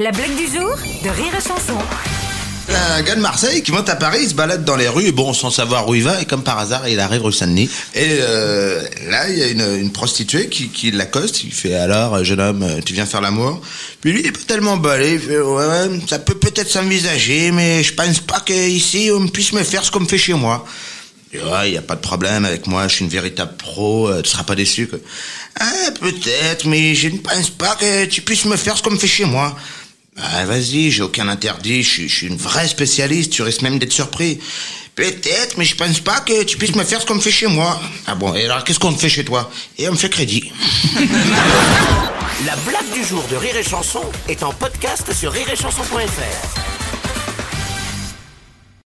La blague du jour de Rire et Chanson. Un gars de Marseille qui monte à Paris, il se balade dans les rues, bon, sans savoir où il va, et comme par hasard, il arrive rue Saint-Denis. Et euh, là, il y a une, prostituée qui, l'accoste, il fait alors, jeune homme, tu viens faire l'amour Puis lui, il est pas tellement balé, il fait, ouais, ouais, ça peut peut-être s'envisager, mais je pense pas qu'ici, on puisse me faire ce qu'on me fait chez moi. Il ouais, il y a pas de problème avec moi, je suis une véritable pro, euh, tu seras pas déçu. Quoi. Ah, peut-être, mais je ne pense pas que tu puisses me faire ce qu'on me fait chez moi. Ah, vas-y, j'ai aucun interdit, je suis, une vraie spécialiste, tu risques même d'être surpris. Peut-être, mais je pense pas que tu puisses me faire ce qu'on me fait chez moi. Ah bon, et alors qu'est-ce qu'on te fait chez toi? Et on me fait crédit. La blague du jour de Rire et Chanson est en podcast sur rireetchanson.fr.